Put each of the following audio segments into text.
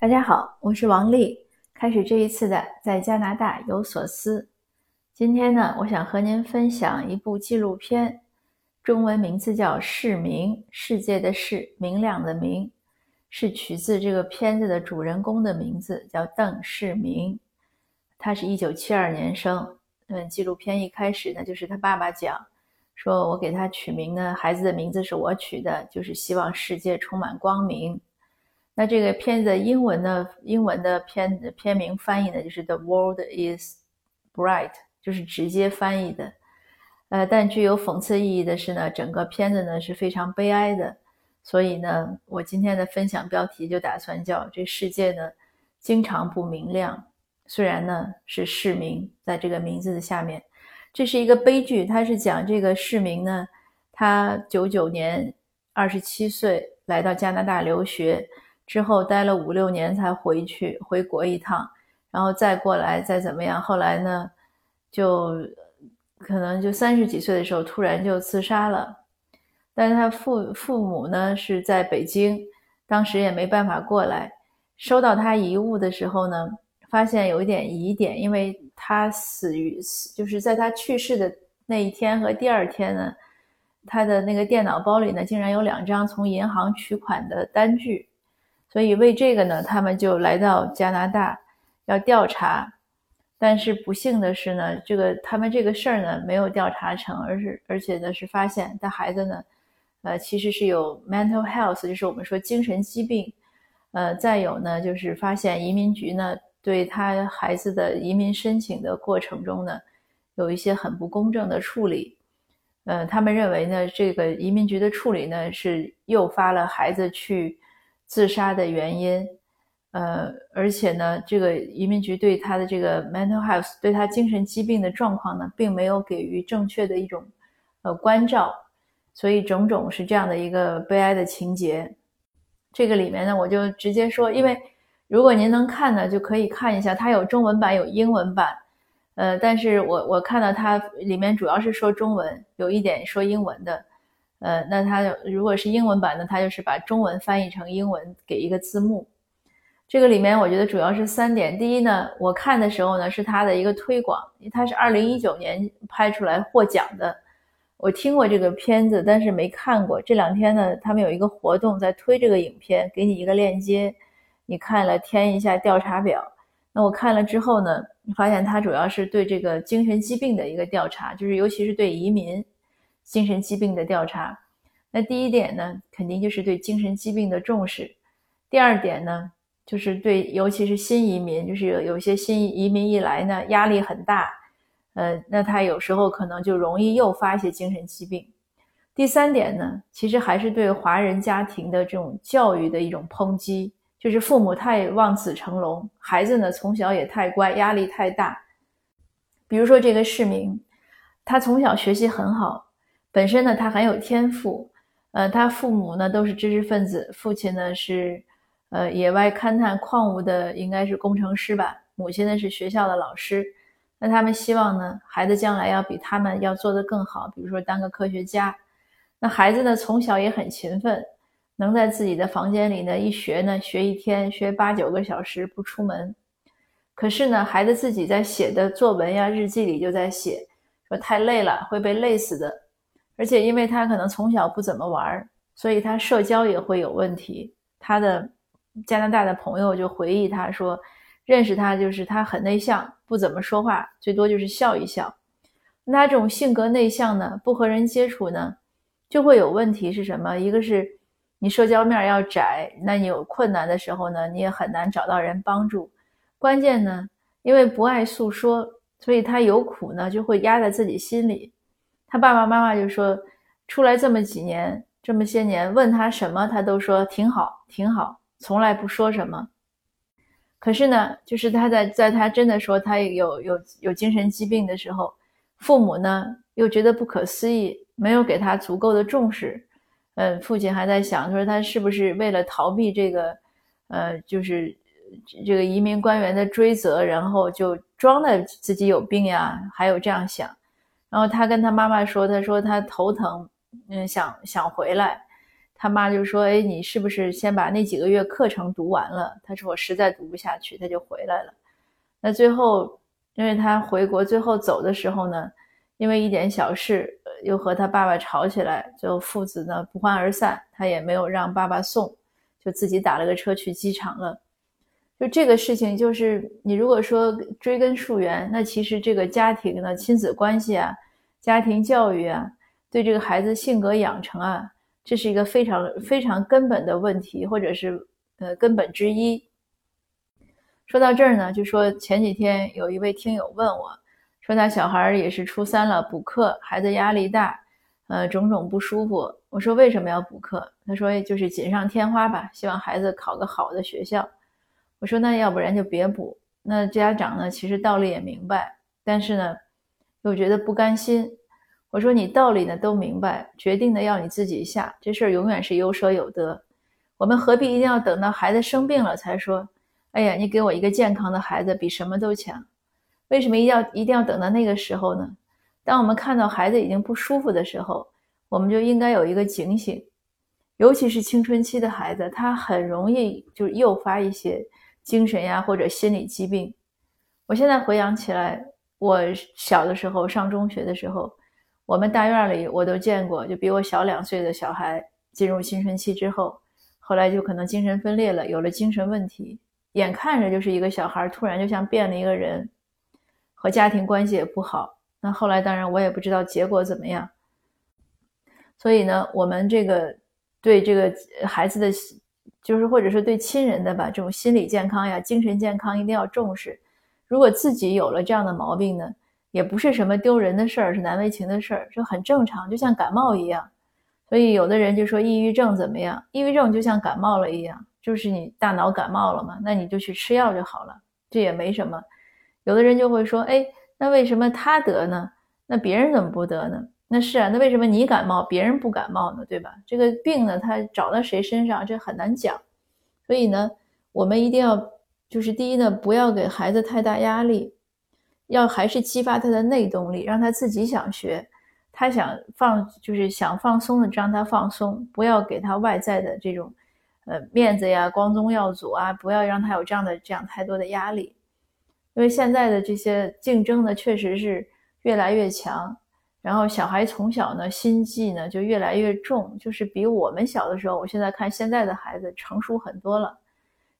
大家好，我是王丽。开始这一次的在加拿大有所思。今天呢，我想和您分享一部纪录片，中文名字叫《世明》，世界的世，明亮的明，是取自这个片子的主人公的名字，叫邓世明。他是一九七二年生。嗯，纪录片一开始呢，就是他爸爸讲，说我给他取名呢，孩子的名字是我取的，就是希望世界充满光明。那这个片子的英文的英文的片片名翻译呢，就是 The World is Bright，就是直接翻译的。呃，但具有讽刺意义的是呢，整个片子呢是非常悲哀的。所以呢，我今天的分享标题就打算叫这世界呢经常不明亮，虽然呢是市民在这个名字的下面。这是一个悲剧，它是讲这个市民呢，他九九年二十七岁来到加拿大留学。之后待了五六年才回去回国一趟，然后再过来再怎么样？后来呢，就可能就三十几岁的时候突然就自杀了。但是他父父母呢是在北京，当时也没办法过来。收到他遗物的时候呢，发现有一点疑点，因为他死于死，就是在他去世的那一天和第二天呢，他的那个电脑包里呢竟然有两张从银行取款的单据。所以为这个呢，他们就来到加拿大要调查，但是不幸的是呢，这个他们这个事儿呢没有调查成，而是而且呢是发现他孩子呢，呃其实是有 mental health，就是我们说精神疾病，呃再有呢就是发现移民局呢对他孩子的移民申请的过程中呢有一些很不公正的处理，呃他们认为呢这个移民局的处理呢是诱发了孩子去。自杀的原因，呃，而且呢，这个移民局对他的这个 mental health，对他精神疾病的状况呢，并没有给予正确的一种呃关照，所以种种是这样的一个悲哀的情节。这个里面呢，我就直接说，因为如果您能看呢，就可以看一下，它有中文版，有英文版，呃，但是我我看到它里面主要是说中文，有一点说英文的。呃，那它如果是英文版的，它就是把中文翻译成英文，给一个字幕。这个里面我觉得主要是三点。第一呢，我看的时候呢是它的一个推广，它是二零一九年拍出来获奖的。我听过这个片子，但是没看过。这两天呢，他们有一个活动在推这个影片，给你一个链接，你看了填一下调查表。那我看了之后呢，发现它主要是对这个精神疾病的一个调查，就是尤其是对移民。精神疾病的调查，那第一点呢，肯定就是对精神疾病的重视。第二点呢，就是对，尤其是新移民，就是有有些新移民一来呢，压力很大，呃，那他有时候可能就容易诱发一些精神疾病。第三点呢，其实还是对华人家庭的这种教育的一种抨击，就是父母太望子成龙，孩子呢从小也太乖，压力太大。比如说这个市民，他从小学习很好。本身呢，他很有天赋，呃，他父母呢都是知识分子，父亲呢是，呃，野外勘探矿物的，应该是工程师吧，母亲呢是学校的老师，那他们希望呢，孩子将来要比他们要做得更好，比如说当个科学家。那孩子呢从小也很勤奋，能在自己的房间里呢一学呢学一天，学八九个小时不出门。可是呢，孩子自己在写的作文呀、日记里就在写，说太累了，会被累死的。而且，因为他可能从小不怎么玩，所以他社交也会有问题。他的加拿大的朋友就回忆他说，认识他就是他很内向，不怎么说话，最多就是笑一笑。那他这种性格内向呢，不和人接触呢，就会有问题是什么？一个是你社交面要窄，那你有困难的时候呢，你也很难找到人帮助。关键呢，因为不爱诉说，所以他有苦呢就会压在自己心里。他爸爸妈妈就说，出来这么几年，这么些年，问他什么，他都说挺好，挺好，从来不说什么。可是呢，就是他在在他真的说他有有有精神疾病的时候，父母呢又觉得不可思议，没有给他足够的重视。嗯，父亲还在想，说他是不是为了逃避这个，呃，就是这个移民官员的追责，然后就装的自己有病呀？还有这样想。然后他跟他妈妈说：“他说他头疼，嗯，想想回来。他妈就说：“哎，你是不是先把那几个月课程读完了？”他说：“我实在读不下去。”他就回来了。那最后，因为他回国最后走的时候呢，因为一点小事又和他爸爸吵起来，就父子呢不欢而散。他也没有让爸爸送，就自己打了个车去机场了。就这个事情，就是你如果说追根溯源，那其实这个家庭的亲子关系啊，家庭教育啊，对这个孩子性格养成啊。这是一个非常非常根本的问题，或者是呃根本之一。说到这儿呢，就说前几天有一位听友问我，说他小孩也是初三了，补课，孩子压力大，呃种种不舒服。我说为什么要补课？他说就是锦上添花吧，希望孩子考个好的学校。我说那要不然就别补。那家长呢，其实道理也明白，但是呢，又觉得不甘心。我说你道理呢都明白，决定的要你自己下，这事儿永远是有舍有得。我们何必一定要等到孩子生病了才说？哎呀，你给我一个健康的孩子比什么都强。为什么一定要一定要等到那个时候呢？当我们看到孩子已经不舒服的时候，我们就应该有一个警醒。尤其是青春期的孩子，他很容易就诱发一些精神呀或者心理疾病。我现在回想起来，我小的时候上中学的时候。我们大院里我都见过，就比我小两岁的小孩进入青春期之后，后来就可能精神分裂了，有了精神问题。眼看着就是一个小孩突然就像变了一个人，和家庭关系也不好。那后来当然我也不知道结果怎么样。所以呢，我们这个对这个孩子的，就是或者是对亲人的吧，这种心理健康呀、精神健康一定要重视。如果自己有了这样的毛病呢？也不是什么丢人的事儿，是难为情的事儿，就很正常，就像感冒一样。所以有的人就说抑郁症怎么样？抑郁症就像感冒了一样，就是你大脑感冒了嘛，那你就去吃药就好了，这也没什么。有的人就会说，哎，那为什么他得呢？那别人怎么不得呢？那是啊，那为什么你感冒，别人不感冒呢？对吧？这个病呢，它找到谁身上，这很难讲。所以呢，我们一定要，就是第一呢，不要给孩子太大压力。要还是激发他的内动力，让他自己想学，他想放就是想放松的，让他放松，不要给他外在的这种，呃面子呀、光宗耀祖啊，不要让他有这样的这样太多的压力，因为现在的这些竞争呢，确实是越来越强，然后小孩从小呢心计呢就越来越重，就是比我们小的时候，我现在看现在的孩子成熟很多了，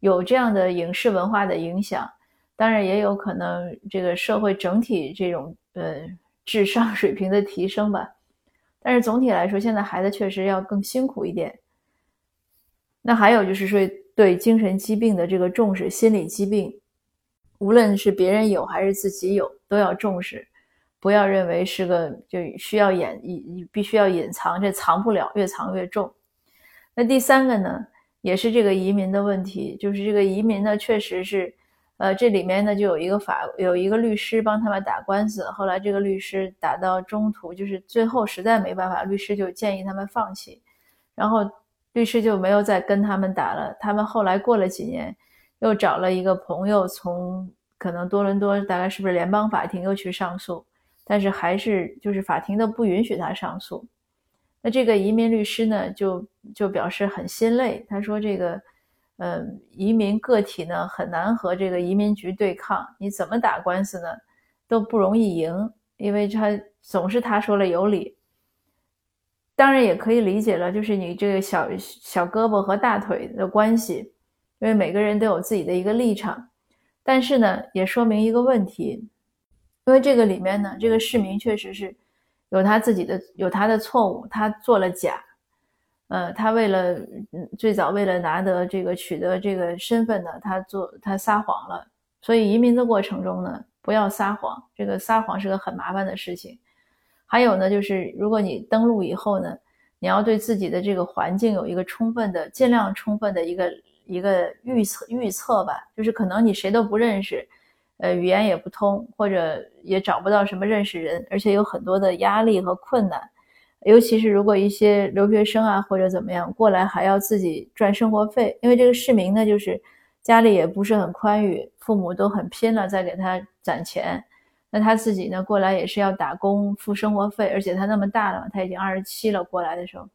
有这样的影视文化的影响。当然也有可能，这个社会整体这种呃智商水平的提升吧。但是总体来说，现在孩子确实要更辛苦一点。那还有就是说，对精神疾病的这个重视，心理疾病，无论是别人有还是自己有，都要重视，不要认为是个就需要掩，必须要隐藏，这藏不了，越藏越重。那第三个呢，也是这个移民的问题，就是这个移民呢，确实是。呃，这里面呢就有一个法，有一个律师帮他们打官司。后来这个律师打到中途，就是最后实在没办法，律师就建议他们放弃。然后律师就没有再跟他们打了。他们后来过了几年，又找了一个朋友，从可能多伦多，大概是不是联邦法庭又去上诉，但是还是就是法庭都不允许他上诉。那这个移民律师呢，就就表示很心累，他说这个。嗯，移民个体呢很难和这个移民局对抗，你怎么打官司呢，都不容易赢，因为他总是他说了有理。当然也可以理解了，就是你这个小小胳膊和大腿的关系，因为每个人都有自己的一个立场。但是呢，也说明一个问题，因为这个里面呢，这个市民确实是有他自己的有他的错误，他做了假。呃，他为了最早为了拿得这个取得这个身份呢，他做他撒谎了。所以移民的过程中呢，不要撒谎，这个撒谎是个很麻烦的事情。还有呢，就是如果你登陆以后呢，你要对自己的这个环境有一个充分的、尽量充分的一个一个预测预测吧。就是可能你谁都不认识，呃，语言也不通，或者也找不到什么认识人，而且有很多的压力和困难。尤其是如果一些留学生啊或者怎么样过来还要自己赚生活费，因为这个市民呢就是家里也不是很宽裕，父母都很拼了在给他攒钱，那他自己呢过来也是要打工付生活费，而且他那么大了，他已经二十七了过来的时候，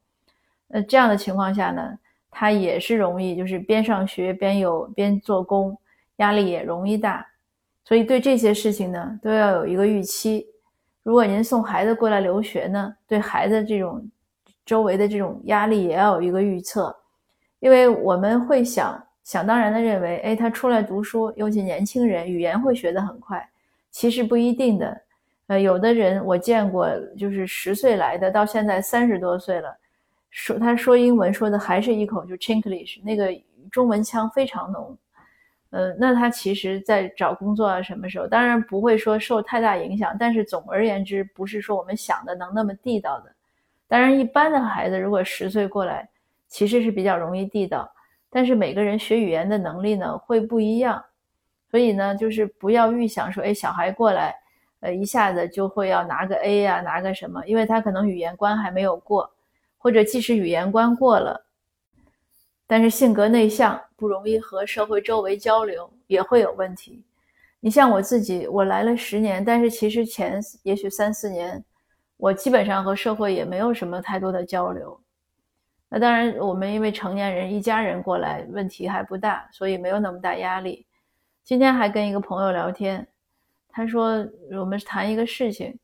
呃，这样的情况下呢，他也是容易就是边上学边有边做工，压力也容易大。所以对这些事情呢，都要有一个预期。如果您送孩子过来留学呢，对孩子这种周围的这种压力也要有一个预测，因为我们会想想当然的认为，哎，他出来读书，尤其年轻人语言会学得很快，其实不一定的。呃，有的人我见过，就是十岁来的，到现在三十多岁了，说他说英文说的还是一口就 Chinglish，那个中文腔非常浓。呃，那他其实，在找工作啊，什么时候，当然不会说受太大影响，但是总而言之，不是说我们想的能那么地道的。当然，一般的孩子如果十岁过来，其实是比较容易地道，但是每个人学语言的能力呢会不一样，所以呢，就是不要预想说，哎，小孩过来，呃，一下子就会要拿个 A 呀，拿个什么，因为他可能语言关还没有过，或者即使语言关过了。但是性格内向，不容易和社会周围交流，也会有问题。你像我自己，我来了十年，但是其实前也许三四年，我基本上和社会也没有什么太多的交流。那当然，我们因为成年人一家人过来，问题还不大，所以没有那么大压力。今天还跟一个朋友聊天，他说我们谈一个事情，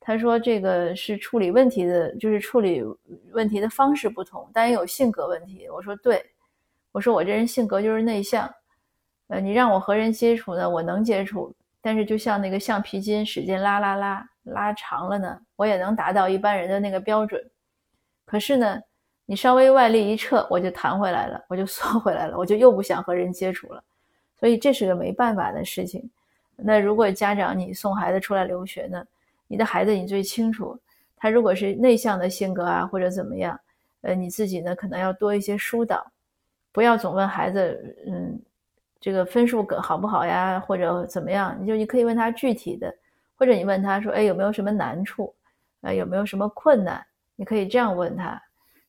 他说这个是处理问题的，就是处理问题的方式不同，但也有性格问题。我说对。我说我这人性格就是内向，呃，你让我和人接触呢，我能接触，但是就像那个橡皮筋使劲拉拉拉拉长了呢，我也能达到一般人的那个标准。可是呢，你稍微外力一撤，我就弹回来了，我就 缩回来了，我就又不想和人接触了。所以这是个没办法的事情。那如果家长你送孩子出来留学呢，你的孩子你最清楚，他如果是内向的性格啊，或者怎么样，呃，你自己呢可能要多一些疏导。不要总问孩子，嗯，这个分数好不好呀，或者怎么样？你就你可以问他具体的，或者你问他说，哎，有没有什么难处？啊，有没有什么困难？你可以这样问他。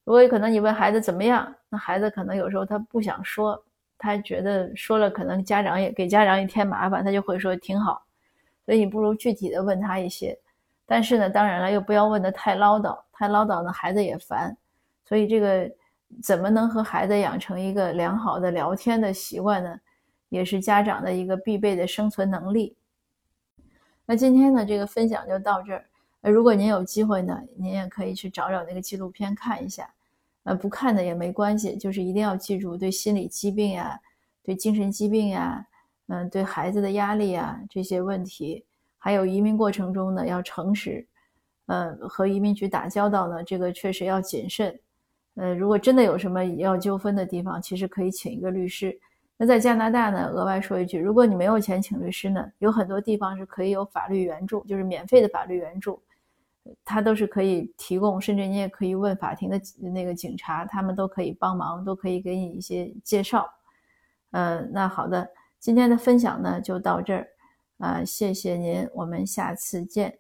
如果可能你问孩子怎么样，那孩子可能有时候他不想说，他觉得说了可能家长也给家长也添麻烦，他就会说挺好。所以你不如具体的问他一些。但是呢，当然了，又不要问的太唠叨，太唠叨呢，孩子也烦。所以这个。怎么能和孩子养成一个良好的聊天的习惯呢？也是家长的一个必备的生存能力。那今天呢，这个分享就到这儿。如果您有机会呢，您也可以去找找那个纪录片看一下。呃，不看的也没关系，就是一定要记住，对心理疾病呀，对精神疾病呀，嗯，对孩子的压力啊这些问题，还有移民过程中呢要诚实，呃，和移民局打交道呢，这个确实要谨慎。呃，如果真的有什么要纠纷的地方，其实可以请一个律师。那在加拿大呢，额外说一句，如果你没有钱请律师呢，有很多地方是可以有法律援助，就是免费的法律援助，他都是可以提供，甚至你也可以问法庭的那个警察，他们都可以帮忙，都可以给你一些介绍。呃，那好的，今天的分享呢就到这儿，啊，谢谢您，我们下次见。